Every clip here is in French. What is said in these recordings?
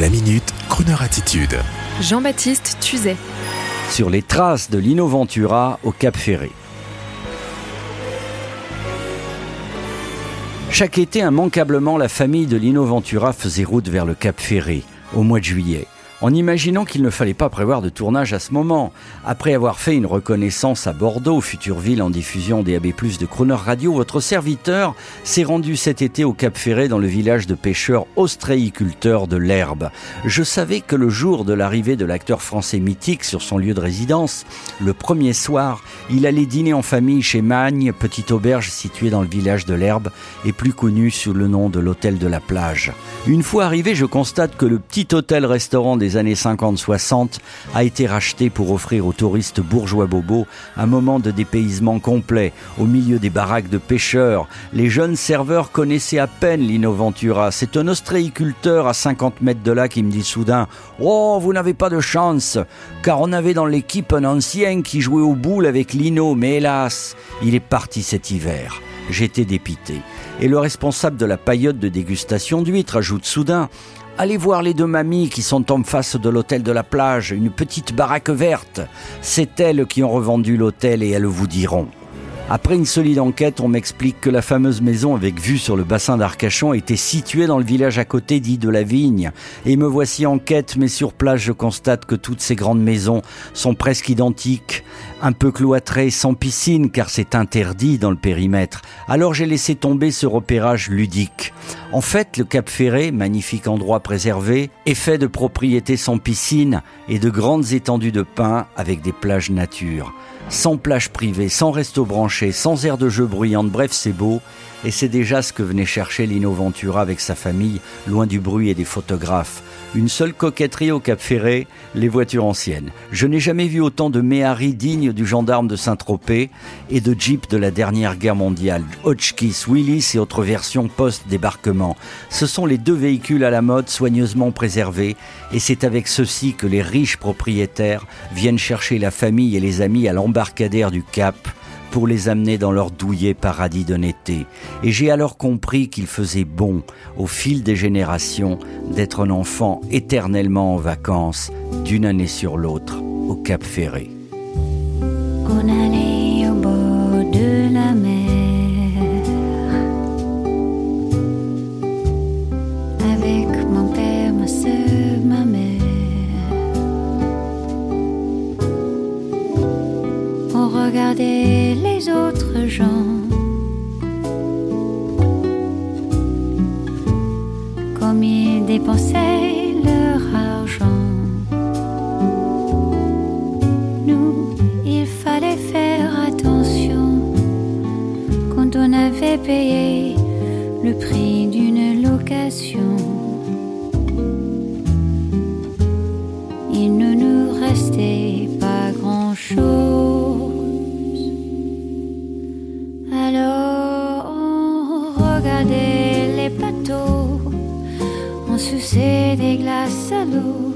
La minute, Kroneur attitude. Jean-Baptiste Tuzet. Sur les traces de Lino Ventura au Cap Ferré. Chaque été, immanquablement, la famille de Lino Ventura faisait route vers le Cap Ferré au mois de juillet en imaginant qu'il ne fallait pas prévoir de tournage à ce moment. Après avoir fait une reconnaissance à Bordeaux, future ville en diffusion des AB+, de Croner Radio, votre serviteur s'est rendu cet été au Cap Ferré dans le village de pêcheurs ostréiculteurs de l'Herbe. Je savais que le jour de l'arrivée de l'acteur français mythique sur son lieu de résidence, le premier soir, il allait dîner en famille chez Magne, petite auberge située dans le village de l'Herbe et plus connue sous le nom de l'hôtel de la plage. Une fois arrivé, je constate que le petit hôtel-restaurant des années 50-60 a été racheté pour offrir aux touristes bourgeois bobos un moment de dépaysement complet. Au milieu des baraques de pêcheurs, les jeunes serveurs connaissaient à peine Lino Ventura. C'est un ostréiculteur à 50 mètres de là qui me dit soudain Oh, vous n'avez pas de chance, car on avait dans l'équipe un ancien qui jouait au boule avec Lino, mais hélas, il est parti cet hiver. J'étais dépité. Et le responsable de la paillote de dégustation d'huîtres ajoute soudain Allez voir les deux mamies qui sont en face de l'hôtel de la plage, une petite baraque verte. C'est elles qui ont revendu l'hôtel et elles vous diront. Après une solide enquête, on m'explique que la fameuse maison avec vue sur le bassin d'Arcachon était située dans le village à côté dit de la Vigne. Et me voici en quête, mais sur place je constate que toutes ces grandes maisons sont presque identiques, un peu cloîtrées, sans piscine, car c'est interdit dans le périmètre. Alors j'ai laissé tomber ce repérage ludique. En fait, le Cap Ferré, magnifique endroit préservé, est fait de propriétés sans piscine et de grandes étendues de pins avec des plages nature sans plage privée, sans resto branché, sans air de jeu bruyante, bref c'est beau, et c'est déjà ce que venait chercher Lino Ventura avec sa famille, loin du bruit et des photographes. Une seule coquetterie au Cap Ferré, les voitures anciennes. Je n'ai jamais vu autant de Méhari dignes du gendarme de Saint-Tropez et de Jeep de la dernière guerre mondiale. Hotchkiss, Willis et autres versions post-débarquement. Ce sont les deux véhicules à la mode soigneusement préservés et c'est avec ceux-ci que les riches propriétaires viennent chercher la famille et les amis à l'embarcadère du Cap pour les amener dans leur douillet paradis été. Et j'ai alors compris qu'il faisait bon, au fil des générations, d'être un enfant éternellement en vacances, d'une année sur l'autre, au Cap Ferré. On allait au bord de la mer avec mon père, ma soeur, ma mère. On regardait Comme ils dépensaient leur argent. Nous, il fallait faire attention quand on avait payé le prix d'une location. Les bateaux, on suçait des glaces à l'eau,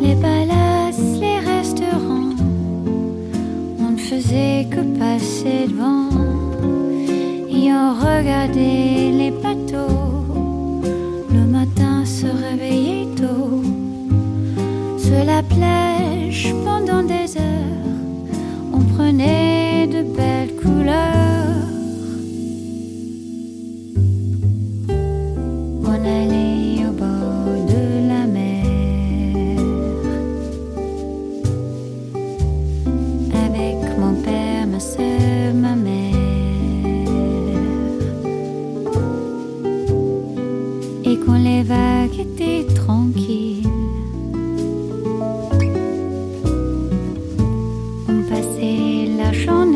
les palaces, les restaurants, on ne faisait que passer devant et on regardait les bateaux. Le matin se réveillait tôt, sur la plage pendant des heures, on prenait les vagues étaient tranquilles. On passait la journée